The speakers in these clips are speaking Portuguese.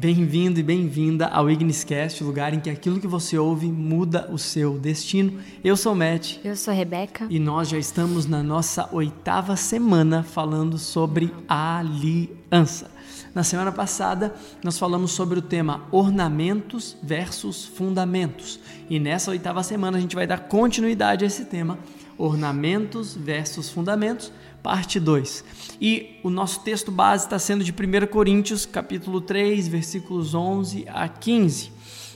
Bem-vindo e bem-vinda ao Igniscast, o lugar em que aquilo que você ouve muda o seu destino. Eu sou o Matt. Eu sou a Rebeca. E nós já estamos na nossa oitava semana falando sobre aliança. Na semana passada, nós falamos sobre o tema ornamentos versus fundamentos. E nessa oitava semana, a gente vai dar continuidade a esse tema, ornamentos versus fundamentos, parte 2. E o nosso texto base está sendo de 1 Coríntios, capítulo 3, versículos 11 a 15.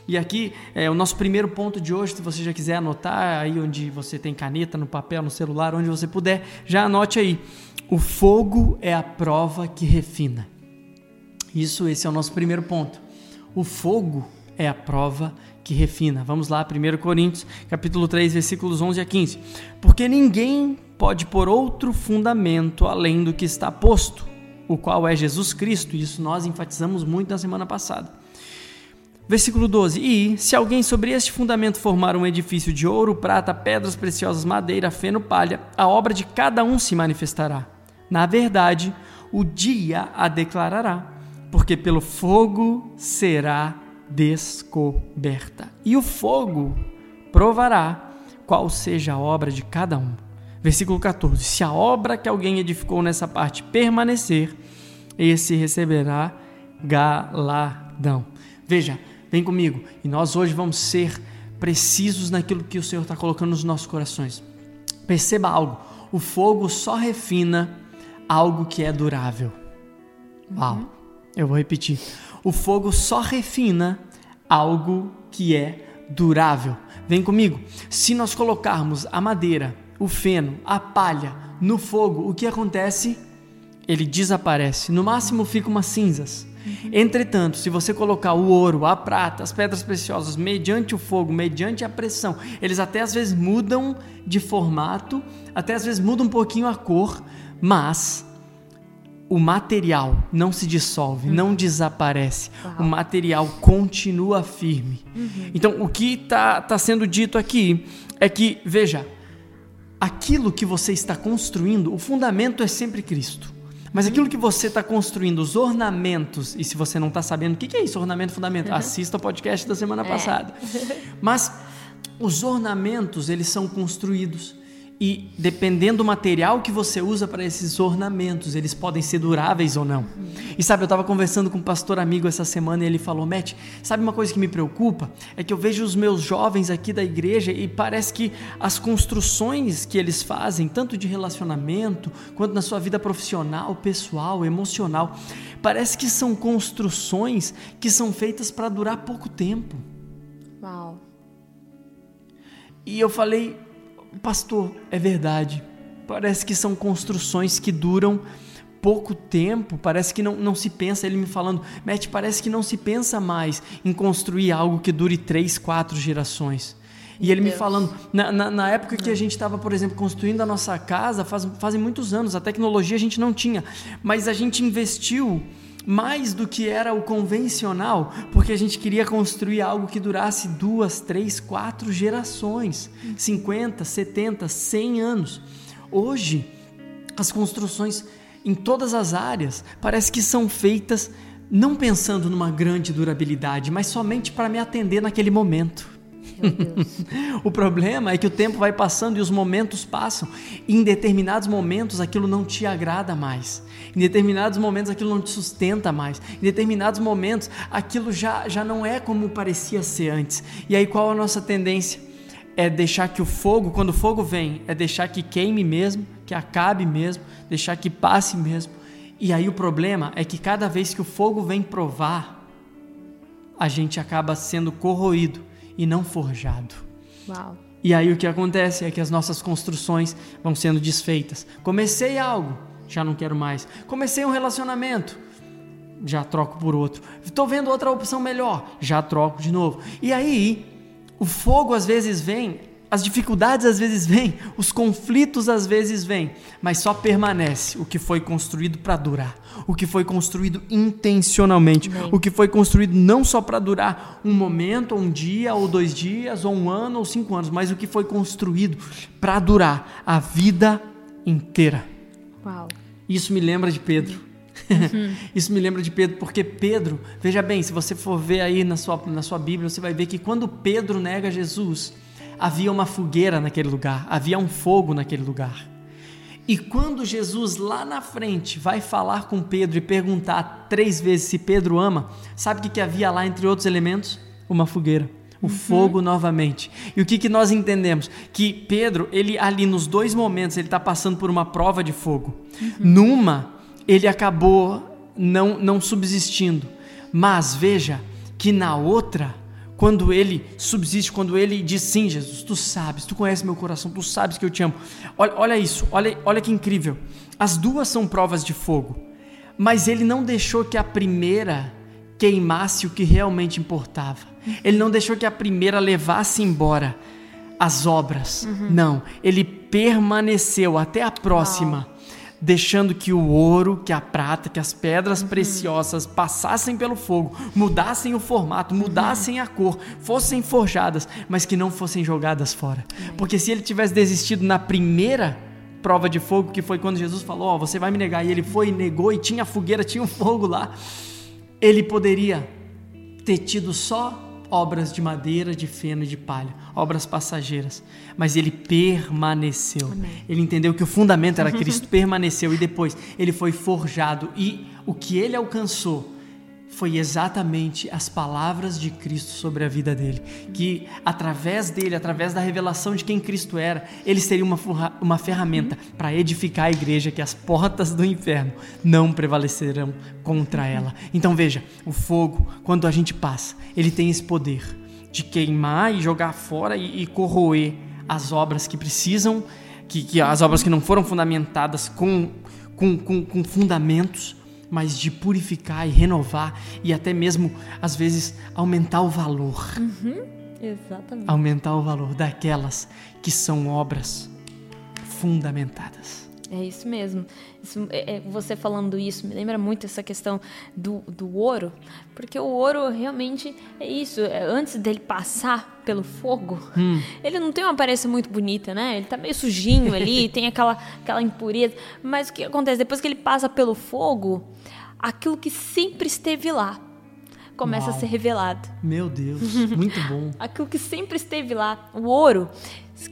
E aqui é o nosso primeiro ponto de hoje, se você já quiser anotar aí onde você tem caneta, no papel, no celular, onde você puder, já anote aí. O fogo é a prova que refina. Isso, esse é o nosso primeiro ponto. O fogo é a prova que refina. Vamos lá, 1 Coríntios, capítulo 3, versículos 11 a 15. Porque ninguém pode pôr outro fundamento além do que está posto, o qual é Jesus Cristo. Isso nós enfatizamos muito na semana passada. Versículo 12: E se alguém sobre este fundamento formar um edifício de ouro, prata, pedras preciosas, madeira, feno, palha, a obra de cada um se manifestará. Na verdade, o dia a declarará, porque pelo fogo será descoberta. E o fogo provará qual seja a obra de cada um. Versículo 14: Se a obra que alguém edificou nessa parte permanecer, esse receberá galadão. Veja, vem comigo, e nós hoje vamos ser precisos naquilo que o Senhor está colocando nos nossos corações. Perceba algo: o fogo só refina algo que é durável. Uau! Eu vou repetir. O fogo só refina algo que é durável. Vem comigo. Se nós colocarmos a madeira, o feno, a palha no fogo, o que acontece? Ele desaparece. No máximo fica umas cinzas. Entretanto, se você colocar o ouro, a prata, as pedras preciosas mediante o fogo, mediante a pressão, eles até às vezes mudam de formato, até às vezes mudam um pouquinho a cor, mas o material não se dissolve, uhum. não desaparece. Uau. O material continua firme. Uhum. Então, o que está tá sendo dito aqui é que, veja, aquilo que você está construindo, o fundamento é sempre Cristo. Mas aquilo que você está construindo, os ornamentos, e se você não está sabendo o que é isso, ornamento, fundamento, uhum. assista o podcast da semana é. passada. Mas os ornamentos, eles são construídos e dependendo do material que você usa para esses ornamentos, eles podem ser duráveis ou não. E sabe, eu estava conversando com um pastor amigo essa semana e ele falou: Matt, sabe uma coisa que me preocupa? É que eu vejo os meus jovens aqui da igreja e parece que as construções que eles fazem, tanto de relacionamento quanto na sua vida profissional, pessoal, emocional, parece que são construções que são feitas para durar pouco tempo. Uau. E eu falei, Pastor, é verdade. Parece que são construções que duram pouco tempo, parece que não, não se pensa, ele me falando, Matt, parece que não se pensa mais em construir algo que dure três, quatro gerações. E ele me falando, na, na, na época que a gente estava, por exemplo, construindo a nossa casa, faz, fazem muitos anos, a tecnologia a gente não tinha, mas a gente investiu mais do que era o convencional, porque a gente queria construir algo que durasse duas, três, quatro gerações 50, 70, 100 anos. Hoje, as construções em todas as áreas parece que são feitas não pensando numa grande durabilidade, mas somente para me atender naquele momento. o problema é que o tempo vai passando e os momentos passam. E em determinados momentos aquilo não te agrada mais. Em determinados momentos aquilo não te sustenta mais. Em determinados momentos aquilo já, já não é como parecia ser antes. E aí qual a nossa tendência? É deixar que o fogo, quando o fogo vem, é deixar que queime mesmo, que acabe mesmo, deixar que passe mesmo. E aí o problema é que cada vez que o fogo vem provar, a gente acaba sendo corroído e não forjado. Uau. E aí o que acontece é que as nossas construções vão sendo desfeitas. Comecei algo, já não quero mais. Comecei um relacionamento, já troco por outro. Estou vendo outra opção melhor, já troco de novo. E aí o fogo às vezes vem as dificuldades às vezes vêm, os conflitos às vezes vêm, mas só permanece o que foi construído para durar, o que foi construído intencionalmente, Amém. o que foi construído não só para durar um momento, ou um dia, ou dois dias, ou um ano, ou cinco anos, mas o que foi construído para durar a vida inteira. Uau. Isso me lembra de Pedro. Uhum. Isso me lembra de Pedro, porque Pedro, veja bem, se você for ver aí na sua, na sua Bíblia, você vai ver que quando Pedro nega Jesus, havia uma fogueira naquele lugar, havia um fogo naquele lugar. E quando Jesus lá na frente vai falar com Pedro e perguntar três vezes se Pedro ama, sabe o que, que havia lá entre outros elementos? Uma fogueira o uhum. fogo novamente. E o que, que nós entendemos? Que Pedro, ele ali nos dois momentos, ele está passando por uma prova de fogo. Uhum. Numa, ele acabou não, não subsistindo. Mas veja que na outra, quando ele subsiste, quando ele diz sim, Jesus, tu sabes, tu conheces meu coração, tu sabes que eu te amo. Olha, olha isso, olha, olha que incrível. As duas são provas de fogo, mas ele não deixou que a primeira queimasse o que realmente importava. Ele não deixou que a primeira levasse embora as obras. Uhum. Não, ele permaneceu até a próxima. Deixando que o ouro, que a prata, que as pedras uhum. preciosas passassem pelo fogo, mudassem o formato, mudassem uhum. a cor, fossem forjadas, mas que não fossem jogadas fora. Porque se ele tivesse desistido na primeira prova de fogo, que foi quando Jesus falou: Ó, oh, você vai me negar, e ele foi e negou, e tinha fogueira, tinha um fogo lá ele poderia ter tido só obras de madeira, de feno e de palha, obras passageiras, mas ele permaneceu. Amém. Ele entendeu que o fundamento era Cristo, permaneceu e depois ele foi forjado e o que ele alcançou foi exatamente as palavras de Cristo sobre a vida dele. Que através dele, através da revelação de quem Cristo era, eles teriam uma, uma ferramenta para edificar a igreja, que as portas do inferno não prevalecerão contra ela. Então veja, o fogo, quando a gente passa, ele tem esse poder de queimar e jogar fora e, e corroer as obras que precisam, que, que as obras que não foram fundamentadas com, com, com, com fundamentos mas de purificar e renovar e até mesmo, às vezes, aumentar o valor. Uhum, exatamente. Aumentar o valor daquelas que são obras fundamentadas. É isso mesmo. Isso, é, é, você falando isso me lembra muito essa questão do, do ouro, porque o ouro realmente é isso. É, antes dele passar pelo fogo, hum. ele não tem uma aparência muito bonita, né? Ele tá meio sujinho ali, tem aquela, aquela impureza. Mas o que acontece? Depois que ele passa pelo fogo, aquilo que sempre esteve lá começa Uau. a ser revelado. Meu Deus, muito bom. aquilo que sempre esteve lá, o ouro,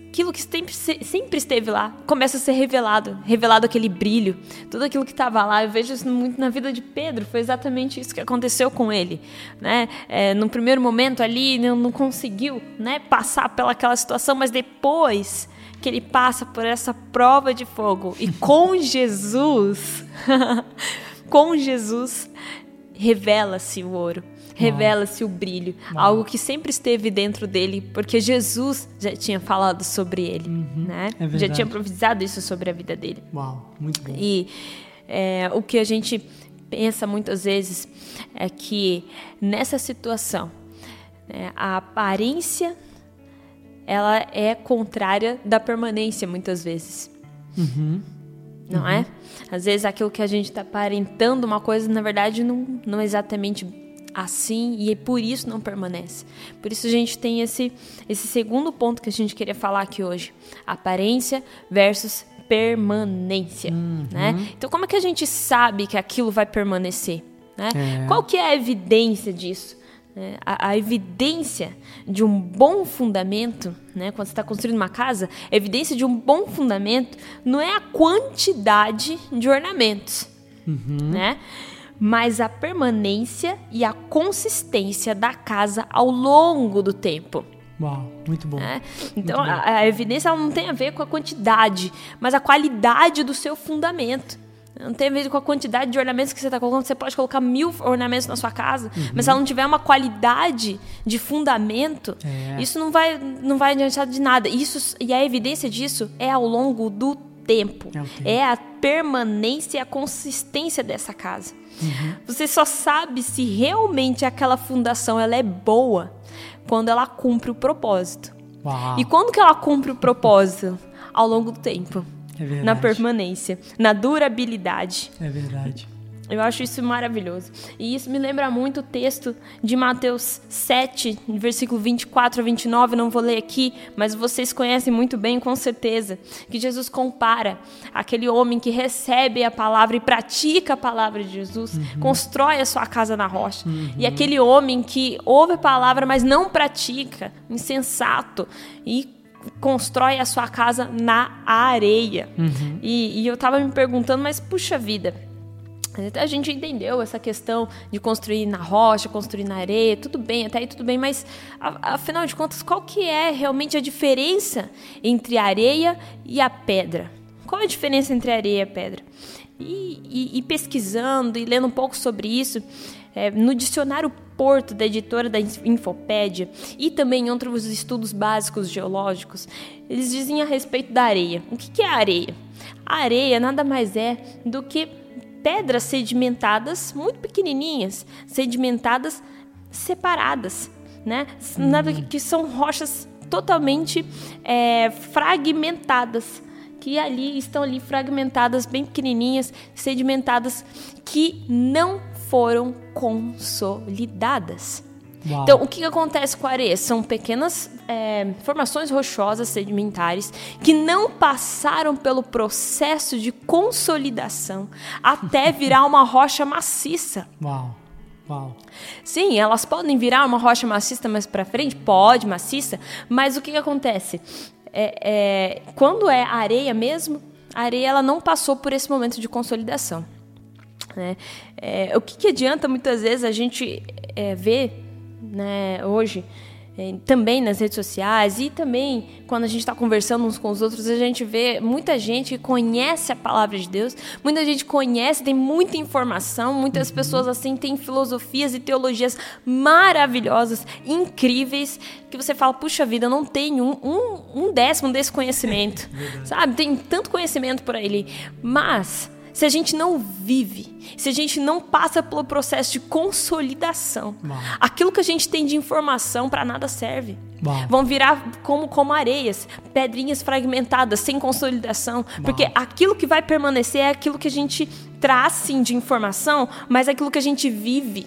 aquilo que sempre, sempre esteve lá, começa a ser revelado, revelado aquele brilho, tudo aquilo que estava lá. Eu vejo isso muito na vida de Pedro, foi exatamente isso que aconteceu com ele, né? É, no primeiro momento ali não, não conseguiu, né, passar pelaquela situação, mas depois que ele passa por essa prova de fogo e com Jesus com Jesus, revela-se o ouro, revela-se o brilho, Uau. algo que sempre esteve dentro dele, porque Jesus já tinha falado sobre ele, uhum, né? É já tinha profetizado isso sobre a vida dele. Uau, muito bom. E é, o que a gente pensa muitas vezes é que nessa situação, né, a aparência ela é contrária da permanência muitas vezes. Uhum não é? uhum. é? Às vezes aquilo que a gente está aparentando uma coisa, na verdade, não, não é exatamente assim e é por isso não permanece. Por isso a gente tem esse, esse segundo ponto que a gente queria falar aqui hoje: aparência versus permanência, uhum. né? Então como é que a gente sabe que aquilo vai permanecer? Né? É. Qual que é a evidência disso? É, a, a, evidência de um bom fundamento, né, quando você está construindo uma casa, a evidência de um bom fundamento não é a quantidade de ornamentos, uhum. né, mas a permanência e a consistência da casa ao longo do tempo. Uau, muito bom. É? Então, muito bom. A, a, evidência não tem a ver com a quantidade, mas a qualidade do seu fundamento. Não tem a ver com a quantidade de ornamentos que você está colocando. Você pode colocar mil ornamentos na sua casa, uhum. mas se ela não tiver uma qualidade de fundamento, é. isso não vai, não vai adiantar de nada. Isso, e a evidência disso é ao longo do tempo. É, tempo. é a permanência e a consistência dessa casa. Uhum. Você só sabe se realmente aquela fundação ela é boa quando ela cumpre o propósito. Uau. E quando que ela cumpre o propósito? Ao longo do tempo. É na permanência, na durabilidade. É verdade. Eu acho isso maravilhoso. E isso me lembra muito o texto de Mateus 7, versículo 24 a 29. Não vou ler aqui, mas vocês conhecem muito bem, com certeza. Que Jesus compara aquele homem que recebe a palavra e pratica a palavra de Jesus, uhum. constrói a sua casa na rocha. Uhum. E aquele homem que ouve a palavra, mas não pratica, insensato, e constrói a sua casa na areia. Uhum. E, e eu estava me perguntando, mas puxa vida a gente entendeu essa questão de construir na rocha, construir na areia, tudo bem, até aí tudo bem, mas afinal de contas, qual que é realmente a diferença entre a areia e a pedra? Qual é a diferença entre a areia e a pedra? E, e, e pesquisando e lendo um pouco sobre isso, é, no dicionário Porto, da editora da Infopédia, e também em outros estudos básicos geológicos, eles dizem a respeito da areia. O que, é areia? A areia nada mais é do que pedras sedimentadas, muito pequenininhas, sedimentadas separadas, né? Uhum. Que são rochas totalmente é, fragmentadas, que ali estão ali fragmentadas, bem pequenininhas, sedimentadas, que não foram consolidadas. Uau. Então, o que, acontece com a areia? São pequenas é, formações rochosas sedimentares que não passaram pelo processo de consolidação até virar uma rocha maciça. Uau. Uau. Sim, elas podem virar uma rocha maciça mais para frente, pode, maciça, mas o que, que acontece? É, é, quando é areia mesmo, a areia ela não passou por esse momento de consolidação. Né? É, o que, que adianta muitas vezes a gente é, ver né, hoje, é, também nas redes sociais e também quando a gente está conversando uns com os outros, a gente vê muita gente que conhece a palavra de Deus, muita gente conhece, tem muita informação, muitas pessoas assim têm filosofias e teologias maravilhosas, incríveis, que você fala, puxa vida, eu não tenho um, um, um décimo desse conhecimento, sabe? Tem tanto conhecimento por aí, mas se a gente não vive, se a gente não passa pelo processo de consolidação, aquilo que a gente tem de informação para nada serve. Vão virar como, como areias, pedrinhas fragmentadas, sem consolidação. Porque aquilo que vai permanecer é aquilo que a gente traz sim de informação, mas é aquilo que a gente vive.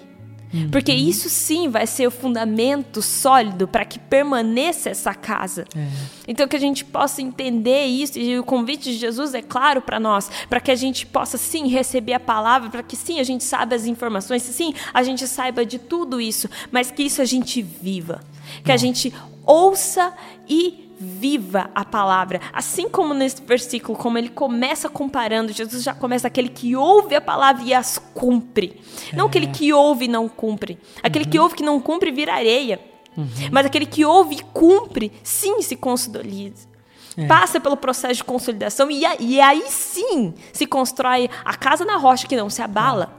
Uhum. Porque isso sim vai ser o fundamento sólido para que permaneça essa casa. É. Então que a gente possa entender isso e o convite de Jesus é claro para nós, para que a gente possa sim receber a palavra, para que sim a gente saiba as informações, sim a gente saiba de tudo isso, mas que isso a gente viva, que a gente ouça e viva a palavra. Assim como nesse versículo, como ele começa comparando, Jesus já começa aquele que ouve a palavra e as cumpre. É. Não aquele que ouve e não cumpre. Aquele uhum. que ouve que não cumpre vira areia. Uhum. Mas aquele que ouve e cumpre, sim se consolida. É. Passa pelo processo de consolidação e, e, aí sim se constrói a casa na rocha que não se abala.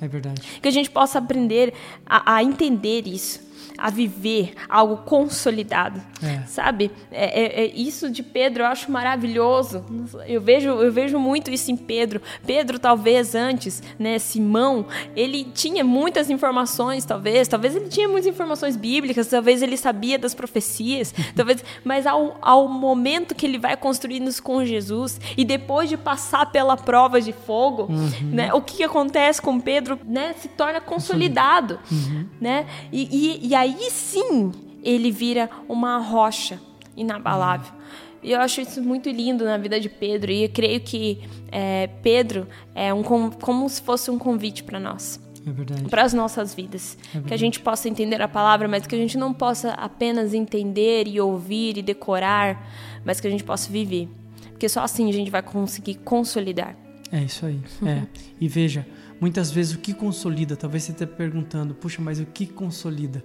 É verdade. Que a gente possa aprender a, a entender isso a viver algo consolidado, é. sabe? É, é, é, isso de Pedro eu acho maravilhoso. Eu vejo, eu vejo muito isso em Pedro. Pedro talvez antes, né? Simão, ele tinha muitas informações, talvez, talvez ele tinha muitas informações bíblicas, talvez ele sabia das profecias, talvez, mas ao, ao momento que ele vai construindo-se com Jesus e depois de passar pela prova de fogo, uhum. né? O que, que acontece com Pedro, né? Se torna consolidado, uhum. né? E, e, e aí aí sim ele vira uma rocha inabalável. E eu acho isso muito lindo na vida de Pedro. E eu creio que é, Pedro é um, como se fosse um convite para nós. É para as nossas vidas. É que a gente possa entender a palavra, mas que a gente não possa apenas entender e ouvir e decorar, mas que a gente possa viver. Porque só assim a gente vai conseguir consolidar. É isso aí. É. e veja, muitas vezes o que consolida, talvez você esteja perguntando, puxa, mas o que consolida?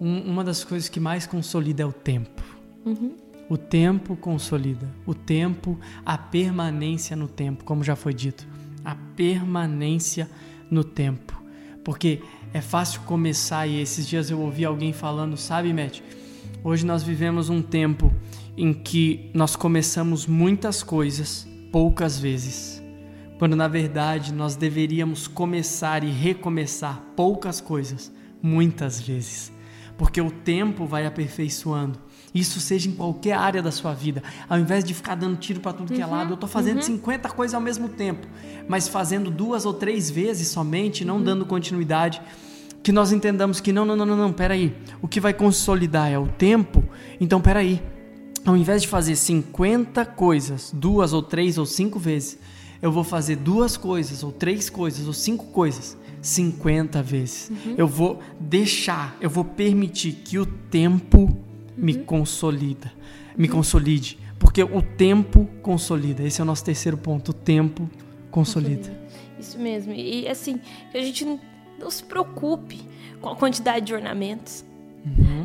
Um, uma das coisas que mais consolida é o tempo. Uhum. O tempo consolida. O tempo, a permanência no tempo, como já foi dito. A permanência no tempo. Porque é fácil começar e esses dias eu ouvi alguém falando, sabe, Matt? Hoje nós vivemos um tempo em que nós começamos muitas coisas poucas vezes, quando na verdade nós deveríamos começar e recomeçar poucas coisas muitas vezes porque o tempo vai aperfeiçoando. Isso seja em qualquer área da sua vida. Ao invés de ficar dando tiro para tudo que é Uhum, lado, eu tô fazendo 50 coisas ao mesmo tempo, mas fazendo duas ou três vezes somente, Uhum. não dando continuidade. Que nós entendamos que não, não, não, não, não, peraí. O que vai consolidar é o tempo, então peraí. Ao invés de fazer 50 coisas, duas ou três ou cinco vezes, eu vou fazer duas coisas, ou três coisas, ou cinco coisas, 50 vezes. Eu vou deixar, eu vou permitir que o tempo me consolida, me consolide. Porque o tempo consolida. Esse é o nosso terceiro ponto. O tempo consolida. Isso mesmo. E assim, que a gente não, não se preocupe com a quantidade de ornamentos.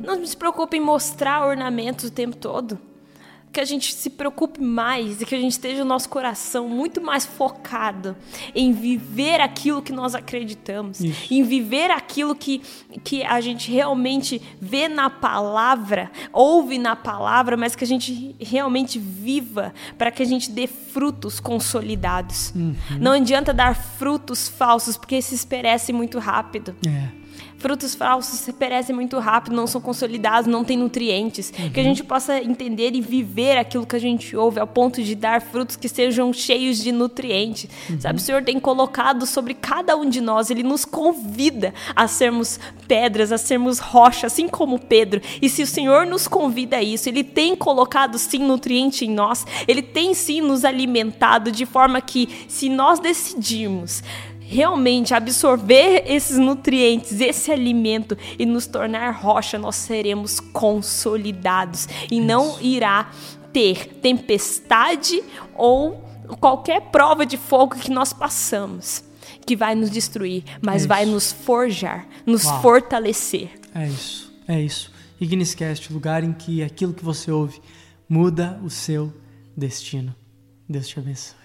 Não se preocupe em mostrar ornamentos o tempo todo. Que a gente se preocupe mais e que a gente esteja o nosso coração muito mais focado em viver aquilo que nós acreditamos, Isso. em viver aquilo que, que a gente realmente vê na palavra, ouve na palavra, mas que a gente realmente viva para que a gente dê frutos consolidados. Não adianta dar frutos falsos, porque esses perecem muito rápido. É. Frutos falsos perecem muito rápido, não são consolidados, não têm nutrientes. Que a gente possa entender e viver aquilo que a gente ouve, ao ponto de dar frutos que sejam cheios de nutrientes. Sabe, o Senhor tem colocado sobre cada um de nós, Ele nos convida a sermos pedras, a sermos rocha, assim como Pedro. E se o Senhor nos convida a isso, Ele tem colocado sim nutriente em nós, Ele tem sim nos alimentado de forma que, se nós decidirmos realmente absorver esses nutrientes, esse alimento e nos tornar rocha, nós seremos consolidados e não irá ter tempestade ou qualquer prova de fogo que nós passamos que vai nos destruir, mas É vai isso. nos forjar, nos Uau. fortalecer. É isso, é isso. Igniscast, lugar em que aquilo que você ouve muda o seu destino. Deus te abençoe.